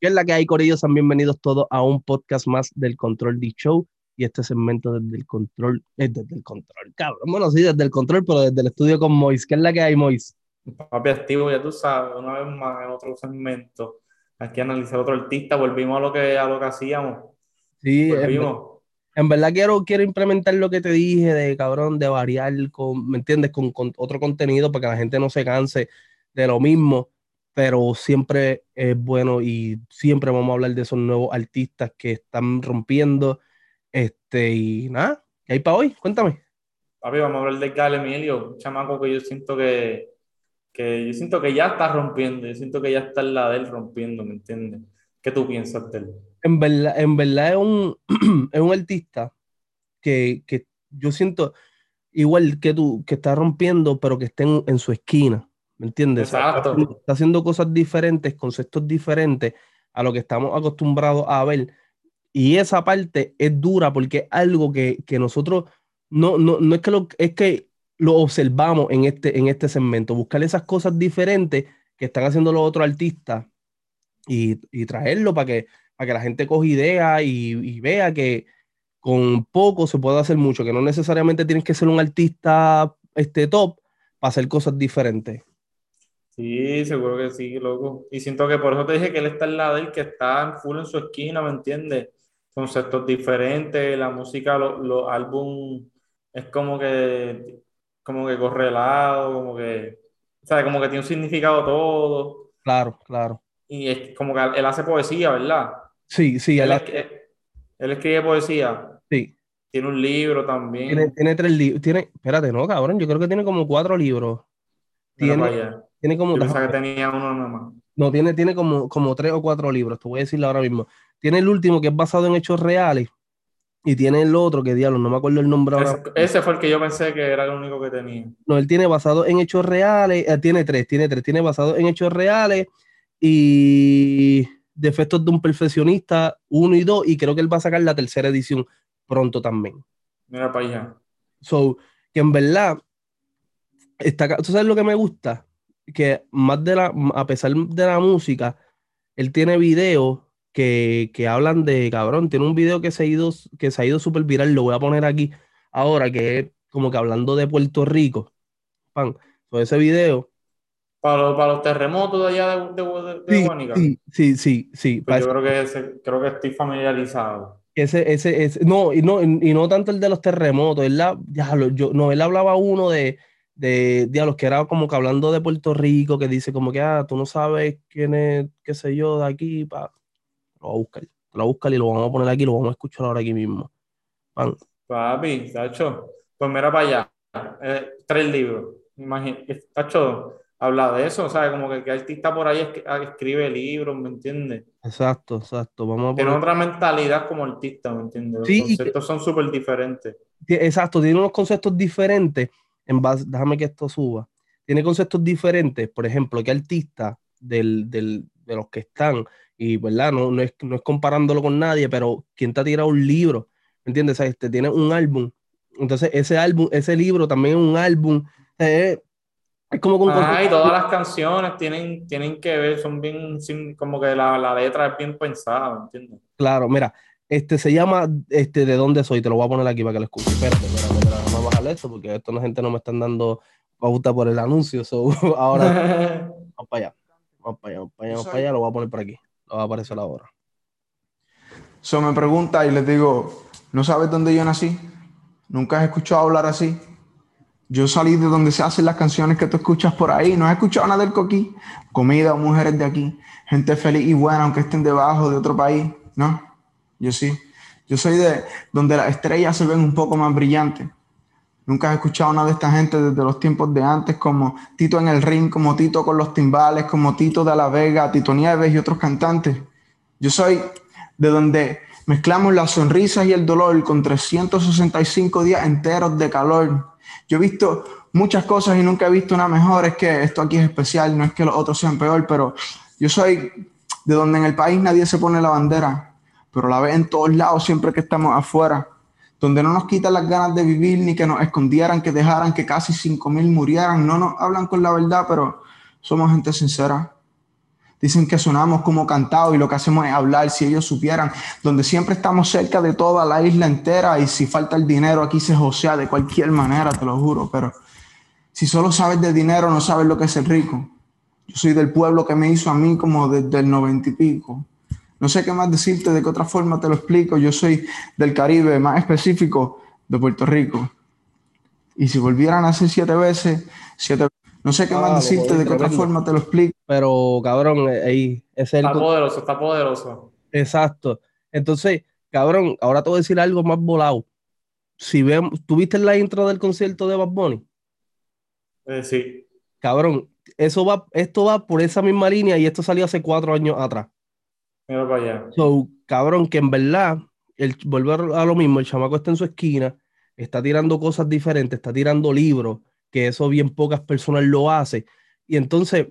¿Qué es la que hay, Corillos? Sean bienvenidos todos a un podcast más del Control D Show. Y este segmento desde el control, es desde el control, cabrón. Bueno, sí, desde el control, pero desde el estudio con Mois. ¿Qué es la que hay, Mois? Papi activo, ya tú sabes, una vez más en otro segmento. Aquí analizar otro artista, volvimos a lo que, a lo que hacíamos. Sí, volvimos. En, verdad quiero, quiero implementar lo que te dije de cabrón, de variar, con, ¿me entiendes? Con, con otro contenido para que la gente no se canse de lo mismo pero siempre es bueno y siempre vamos a hablar de esos nuevos artistas que están rompiendo. Este, y nada, ¿qué hay para hoy? Cuéntame. Papi, vamos a hablar de Gal Emilio, un chamaco que yo siento que, que, yo siento que ya está rompiendo, yo siento que ya está en la de él rompiendo, ¿me entiendes? ¿Qué tú piensas de él? En verdad, en verdad es un, es un artista que, que, yo siento igual que tú, que está rompiendo, pero que esté en su esquina. ¿Me entiendes? Exacto. Está haciendo cosas diferentes, conceptos diferentes a lo que estamos acostumbrados a ver. Y esa parte es dura porque es algo que, nosotros no, no, no es que lo, es que lo observamos en este, en este segmento, buscar esas cosas diferentes que están haciendo los otros artistas y, traerlo para que, para que la gente coja idea y, y, vea que con poco se puede hacer mucho, que no necesariamente tienes que ser un artista este, top para hacer cosas diferentes. Sí, seguro que sí, loco. Y siento que por eso te dije que él está al lado de él, que está full en su esquina, ¿me entiendes? Conceptos diferentes, la música, los álbumes, es como que, como que correlado, como que, o sea, como que tiene un significado todo. Claro, claro. Y es como que él hace poesía, ¿verdad? Sí, sí. Él, él escribe poesía. Sí. Tiene un libro también. Tiene, tiene tres libros. Tiene, espérate, no, cabrón, yo creo que tiene como cuatro libros. Tiene, tiene como. Yo que tenía uno nomás. No, tiene, tiene como, como tres o cuatro libros, te voy a decirlo ahora mismo. Tiene el último que es basado en hechos reales. Y tiene el otro, que diablo, no me acuerdo el nombre ahora. Ese, fue el que yo pensé que era el único que tenía. No, él tiene basado en hechos reales, eh, tiene tres, tiene tres, tiene basado en hechos reales y defectos de un perfeccionista, uno y dos, y creo que él va a sacar la tercera edición pronto también. Mira para allá. So, que en verdad, está, ¿tú sabes lo que me gusta? Que más de la, a pesar de la música, él tiene videos que, hablan de, cabrón, tiene un video que se ha ido, que se ha ido súper viral, lo voy a poner aquí ahora, que es como que hablando de Puerto Rico. Pan, ese video. Para, para los terremotos de allá de, de, sí, sí, sí, sí, pues yo creo que, creo que estoy familiarizado. Ese, ese, ese, no, y no, y no tanto el de los terremotos, él, ya, yo, no, él hablaba uno de, de diablos que era como que hablando de Puerto Rico, que dice como que, ah, tú no sabes quién es, qué sé yo, de aquí, pa. Lo voy a buscar, lo voy a buscar y lo vamos a poner aquí, lo vamos a escuchar ahora aquí mismo. Pan. Papi, Tacho, pues mira para allá, eh, tres libros, imagínate, Tacho, habla de eso, ¿sabes? Como que, que artista por ahí ah, escribe libros, ¿me entiendes? Exacto, exacto. Vamos a Tiene otra mentalidad como artista, ¿me entiendes? Los conceptos son súper diferentes. Exacto, tiene unos conceptos diferentes en base, déjame que esto suba, tiene conceptos diferentes, por ejemplo, que artista del, del, de los que están, y verdad, no, no, es, no es comparándolo con nadie, pero quien te ha tirado un libro, ¿me entiendes? Este, tiene un álbum, entonces ese álbum, ese libro también es un álbum, eh, es como con... Ah, y todas las canciones tienen, tienen que ver, son bien, como que la, la letra es bien pensada, ¿me entiendes? Claro, mira, este se llama este, ¿De dónde soy? Te lo voy a poner aquí para que lo escuches. Espérate, espérate, espérate, vamos a bajarle esto porque esto la gente no me están dando pauta por el anuncio. ahora vamos para allá. Vamos para allá, vamos para allá, vamos para allá. Lo voy a poner por aquí. Lo va a aparecer ahora. So me pregunta y les digo, ¿no sabes dónde yo nací? ¿Nunca has escuchado hablar así? Yo salí de donde se hacen las canciones que tú escuchas por ahí. No has escuchado nada del coquí. Comida o mujeres de aquí. Gente feliz y buena, aunque estén debajo de otro país. ¿No? Yo sí. Yo soy de donde las estrellas se ven un poco más brillantes. Nunca he escuchado una de esta gente desde los tiempos de antes, como Tito en el ring, como Tito con los timbales, como Tito de la Vega, Tito Nieves y otros cantantes. Yo soy de donde mezclamos las sonrisas y el dolor con 365 días enteros de calor. Yo he visto muchas cosas y nunca he visto una mejor. Es que esto aquí es especial, no es que los otros sean peor, pero yo soy de donde en el país nadie se pone la bandera pero la ves en todos lados siempre que estamos afuera, donde no nos quitan las ganas de vivir ni que nos escondieran, que dejaran que casi 5.000 murieran, no nos hablan con la verdad, pero somos gente sincera, Dicen que sonamos como cantado y lo que hacemos es hablar, si ellos supieran, donde siempre estamos cerca de toda la isla entera y si falta el dinero aquí se josea de cualquier manera, te lo juro, pero si solo sabes de dinero no sabes lo que es el rico. Yo soy del pueblo que me hizo a mí como desde el noventa y pico. No sé qué más decirte, de qué otra forma te lo explico. Yo soy del Caribe, más específico, de Puerto Rico. Y si volvieran a hacer siete veces, siete No sé qué más ah, decirte, de qué otra forma te lo explico. Pero, cabrón, eh, ahí es el... Está poderoso, está poderoso. Exacto. Entonces, cabrón, ahora te voy a decir algo más volado. Si vemos, ¿tuviste la intro del concierto de Bad Bunny? Eh, sí. Cabrón, eso va, esto va por esa misma línea y esto salió hace cuatro años atrás. Mira para allá. So, cabrón, que en verdad, el, volver a lo mismo, el chamaco está en su esquina, está tirando cosas diferentes, está tirando libros, que eso bien pocas personas lo hacen. Y entonces,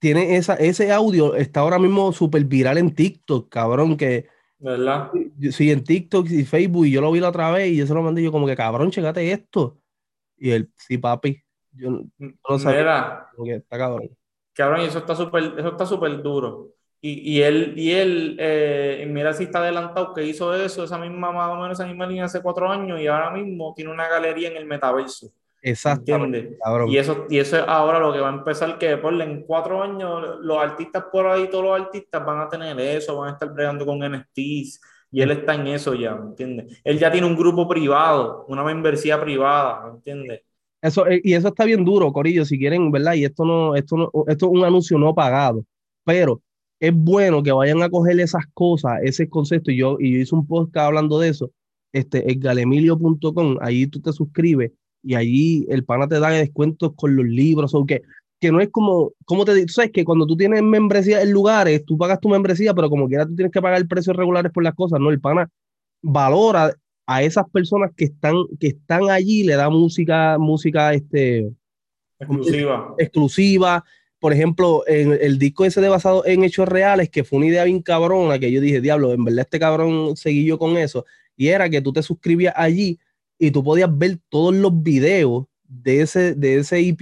tiene esa, ese audio, está ahora mismo súper viral en TikTok, cabrón, que... ¿Verdad? Sí, en TikTok y Facebook, y yo lo vi la otra vez y yo se lo mandé yo como que, cabrón, checate esto. Y él, sí, papi, yo no, sabía. está cabrón. Cabrón, y eso está súper, eso está súper duro. Y, y, él, y él eh, mira si está adelantado que hizo eso, esa misma, más o menos esa misma línea hace cuatro años y ahora mismo tiene una galería en el metaverso. Exactamente. Y eso, y eso es ahora lo que va a empezar, que por en cuatro años los artistas por ahí, todos los artistas van a tener eso, van a estar bregando con NFTs y él está en eso ya, ¿me entiendes? Él ya tiene un grupo privado, una membresía privada, ¿me entiendes? Eso, eh, y eso está bien duro, Corillo, si quieren, ¿verdad? Y esto no, esto no, esto es un anuncio no pagado, pero es bueno que vayan a coger esas cosas, ese concepto, y yo, y yo hice un podcast hablando de eso, este, galemilio.com, ahí tú te suscribes y ahí el pana te da descuentos con los libros, o que, que no es como, como te digo, sabes que cuando tú tienes membresía en lugares, tú pagas tu membresía, pero como quiera tú tienes que pagar precios regulares por las cosas, ¿no? El pana valora a esas personas que están, que están allí, le da música, música este, exclusiva. exclusiva, por ejemplo, en el disco ese de basado en hechos reales, que fue una idea bien cabrona, que yo dije, diablo, en verdad este cabrón seguí yo con eso, y era que tú te suscribías allí y tú podías ver todos los videos de ese, de ese EP,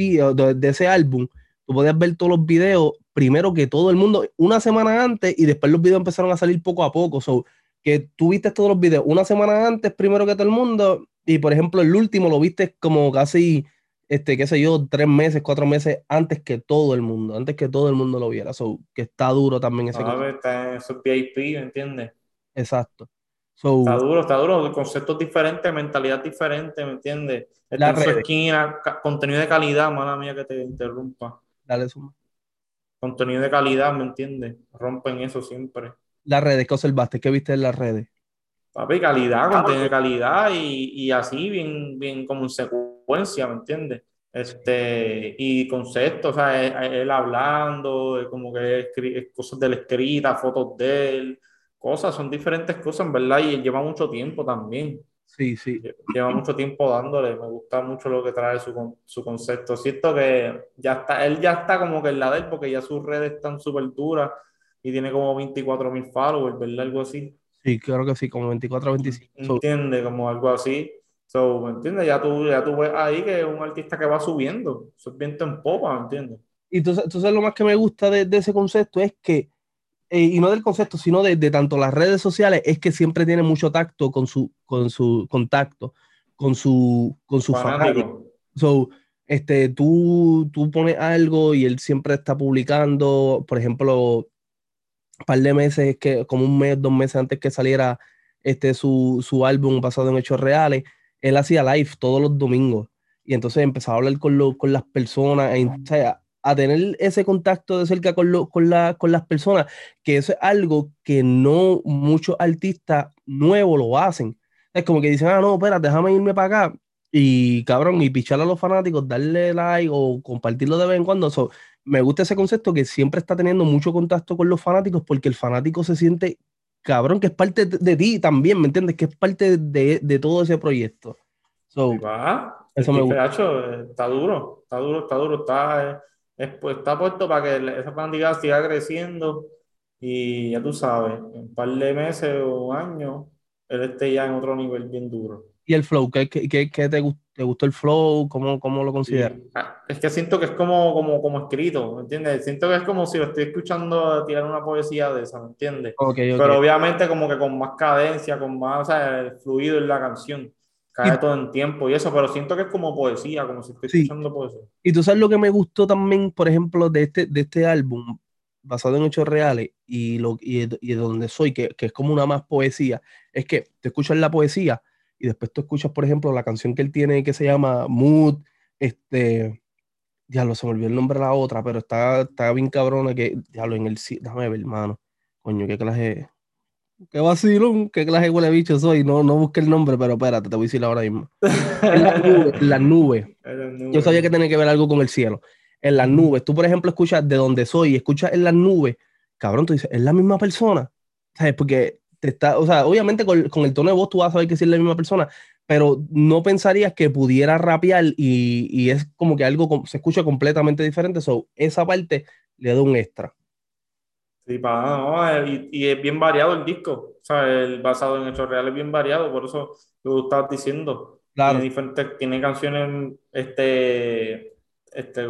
de, ese álbum, tú podías ver todos los videos primero que todo el mundo, una semana antes, y después los videos empezaron a salir poco a poco, so, que tú viste todos los videos una semana antes, primero que todo el mundo, y por ejemplo el último lo viste como casi este, qué sé yo, tres meses, cuatro meses antes que todo el mundo, antes que todo el mundo lo viera. So, que está duro también ese ah, está en esos VIP, ¿me entiendes? Exacto. está duro, está duro, conceptos diferentes, mentalidad diferente, ¿me entiendes? Está en su esquina, contenido de calidad, mala mía que te interrumpa. Dale, suma. Contenido de calidad, ¿me entiendes? Rompen eso siempre. Las redes, ¿qué observaste? ¿Qué viste en las redes? Papi, calidad, contenido de calidad y, y así, bien, bien como en secuencia, ¿me entiendes? Este, y conceptos, o sea, él, hablando, como que cosas de la escrita, fotos de él, cosas, son diferentes cosas, en verdad, y lleva mucho tiempo también. Sí, sí. Lleva mucho tiempo dándole, me gusta mucho lo que trae su, su concepto. Siento que ya está, él ya está como que en la de él, porque ya sus redes están súper duras y tiene como 24 mil followers, ¿verdad? Algo así. Sí, claro que sí, como 24 o 25. Entiende, como algo así. So, ¿me entiendes? Ya tú, ya tú ves ahí que es un artista que va subiendo. Eso es viento en popa, ¿me entiendes? Y entonces, entonces lo más que me gusta de, de ese concepto es que, eh, y no del concepto, sino de, de, tanto las redes sociales, es que siempre tiene mucho tacto con su, con su contacto, con su, con su fanático. So, este, tú, tú pones algo y él siempre está publicando, por ejemplo, par de meses, que, como un mes, dos meses antes que saliera este, su, su álbum basado en hechos reales, él hacía live todos los domingos. Y entonces empezaba a hablar con, con las personas, a, tener ese contacto de cerca con, con, la, con las personas, que eso es algo que no muchos artistas nuevos lo hacen. Es como que dicen, ah, no, espera, déjame irme para acá. Y cabrón, y pichar a los fanáticos, darle like o compartirlo de vez en cuando me gusta ese concepto que siempre está teniendo mucho contacto con los fanáticos porque el fanático se siente cabrón que es parte de, ti también, ¿me entiendes? Que es parte de, de todo ese proyecto. So, eso me gusta. está duro, está duro, está duro, está, pues, está puesto para que esa fanática siga creciendo y ya tú sabes, en un par de meses o años, él esté ya en otro nivel bien duro. ¿Y el flow? ¿Qué, qué, qué te, ¿Te gustó el flow? ¿Cómo, cómo lo consideras? Ah, es que siento que es como, como, como escrito, ¿me entiendes? Siento que es como si lo estoy escuchando tirar una poesía de esa, ¿me entiendes? Pero obviamente como que con más cadencia, con más, o sea, fluido en la canción. Cae todo en tiempo y eso, pero siento que es como poesía, como si estoy escuchando poesía. Y tú sabes lo que me gustó también, por ejemplo, de este, de este álbum, basado en hechos reales y, lo, y, de donde soy, que, que, es como una más poesía, es que te escuchas la poesía y después tú escuchas, por ejemplo, la canción que él tiene que se llama Mood, este, ya lo se me olvidó el nombre de la otra, pero está, está bien cabrona que, ya lo en el, déjame ver, hermano, coño, qué clase, qué vacilón, qué clase huele bicho soy, no, no busqué el nombre, pero espérate, te voy a decir ahora mismo. en las nubes, la nube. Yo sabía que tenía que ver algo con el cielo. En las nubes, tú por ejemplo escuchas de donde soy, escuchas en las nubes, cabrón, tú dices, es la misma persona. ¿Sabes? Porque está, o sea, obviamente con, el tono de voz tú vas a saber que es la misma persona, pero no pensarías que pudiera rapear y, y es como que algo se escucha completamente diferente. So, esa parte le da un extra. Sí, para, no, y, y, es bien variado el disco, o sea, el basado en hechos reales es bien variado, por eso lo que estabas diciendo. Claro. Tiene, diferentes, tiene canciones, este, este,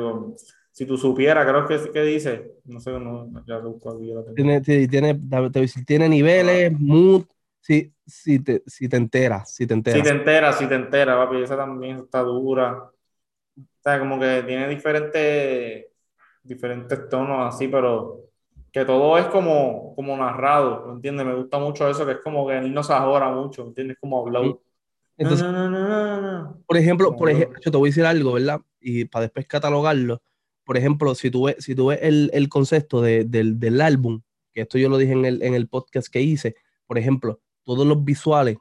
si tú supieras, creo que, que dice, no sé, no, ya lo busco aquí. Tiene, tiene, tiene niveles, ah. mood, si, si, te, si te enteras, si te enteras. Si te enteras, si te enteras, papi, esa también está dura. O sea, como que tiene diferentes, diferentes tonos así, pero que todo es como, como narrado, ¿me entiendes? Me gusta mucho eso, que es como que él no se ahora mucho, ¿me entiendes? Como hablado. Entonces, por ejemplo, por ejemplo, yo te voy a decir algo, ¿verdad? Y para después catalogarlo, por ejemplo, si tú ves, si tú ves el, el concepto de, del, del, álbum, que esto yo lo dije en el, en el podcast que hice, por ejemplo, todos los visuales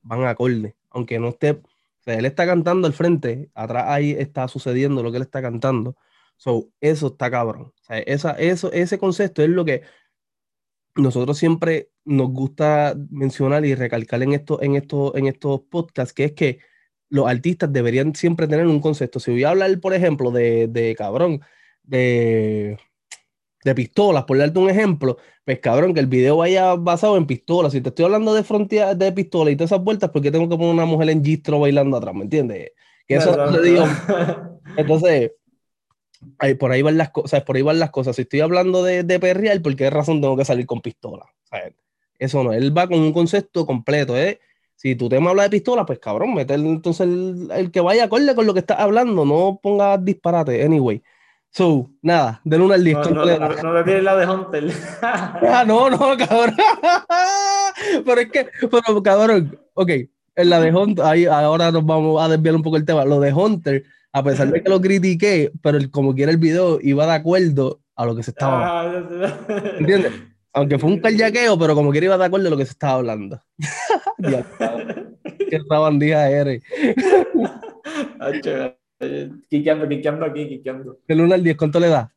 van acorde, aunque no esté, o sea, él está cantando al frente, atrás ahí está sucediendo lo que él está cantando. So, eso está cabrón. O sea, esa, eso, ese concepto es lo que nosotros siempre nos gusta mencionar y recalcar en, esto, en, esto, en estos podcasts, que es que los artistas deberían siempre tener un concepto. Si voy a hablar, por ejemplo, de, de cabrón, de, de pistolas, por darte un ejemplo, pues cabrón, que el video vaya basado en pistolas. Si te estoy hablando de frontera de pistola y todas esas vueltas, porque tengo que poner una mujer en gistro bailando atrás? ¿Me entiendes? Que eso digo. Entonces, ahí, por ahí van las cosas, por ahí van las cosas. Si estoy hablando de, de perrear, ¿por qué razón tengo que salir con pistola? eso no, él va con un concepto completo, ¿eh? Si tu tema habla de pistola, pues cabrón, meter entonces el, que vaya acorde con lo que estás hablando, no pongas disparate, anyway. So, nada, del 1 al 10. No, no, no, no tienes la de Hunter. ah, no, no, cabrón. pero es que, pero cabrón, ok, en la de Hunter, ahí ahora nos vamos a desviar un poco el tema. Lo de Hunter, a pesar de que lo critiqué, pero como quiera el video iba de acuerdo a lo que se estaba. Ah, ¿Entiendes? Aunque fue un carjaqueo, pero como quiera iba de acuerdo a lo que se estaba hablando. Qué bandija eres. quiqueando, quiqueando aquí, quiqueando. ¿El 1 al 10 cuánto le da?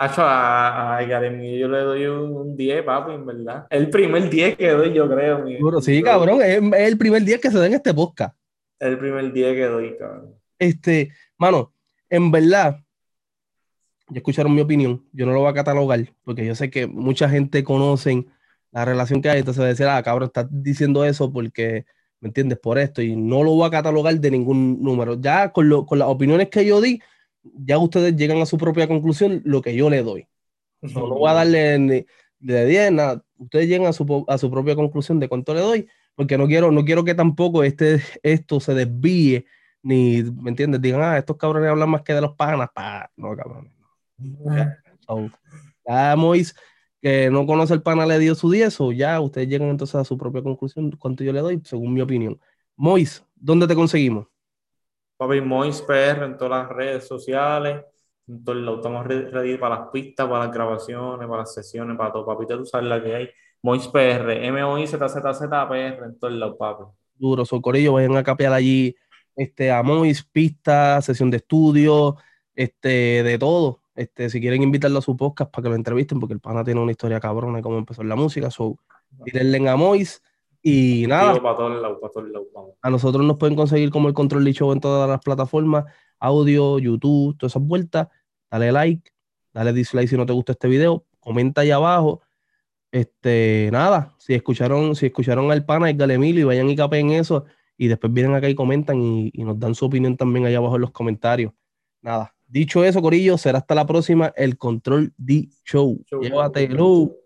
Acho, a, a yo le doy un 10, papi, en verdad. El primer 10 que doy, yo creo. Mi, sí, cabrón, es, el primer 10 que se da en este podcast. El primer 10 que doy, cabrón. Este, mano, en verdad, ya escucharon mi opinión, yo no lo voy a catalogar, porque yo sé que mucha gente conoce la relación que hay, entonces va a decir, ah, cabrón, estás diciendo eso porque, ¿me entiendes? Por esto, y no lo voy a catalogar de ningún número. Ya con, lo, con las opiniones que yo di, ya ustedes llegan a su propia conclusión lo que yo le doy. No, voy a darle ni, de 10, nada. Ustedes llegan a su, a su propia conclusión de cuánto le doy, porque no quiero, no quiero que tampoco este, esto se desvíe, ni, ¿me entiendes? Digan, ah, estos cabrones hablan más que de los panas. Pa. No, cabrón ya Mois, que no conoce el pana, le dio su 10, o ya ustedes llegan entonces a su propia conclusión, cuánto yo le doy, según mi opinión. Mois, ¿dónde te conseguimos? Papi, Mois PR en todas las redes sociales, en todo el estamos ready para las pistas, para las grabaciones, para las sesiones, para todo, papi, tú sabes la que hay. Mois PR, m o i z z z PR en todo el lado, papi. Duro, Socorillo, vayan a capear allí este, a Mois, pista, sesión de estudio, este, de todo. Este, si quieren invitarlo a su podcast para que lo entrevisten, porque el pana tiene una historia cabrona de cómo empezó en la música, so, tírenle a Mois. Y nada, a nosotros nos pueden conseguir como el Control Show en todas las plataformas, audio, YouTube, todas esas vueltas. Dale like, dale dislike si no te gusta este video, comenta ahí abajo. Este, nada, si escucharon, si escucharon al pana, el Galemilo y vayan y capen eso y después vienen acá y comentan y, y nos dan su opinión también allá abajo en los comentarios. Nada, dicho eso, Corillo, será hasta la próxima el Control D Show. Show. Llévatelo.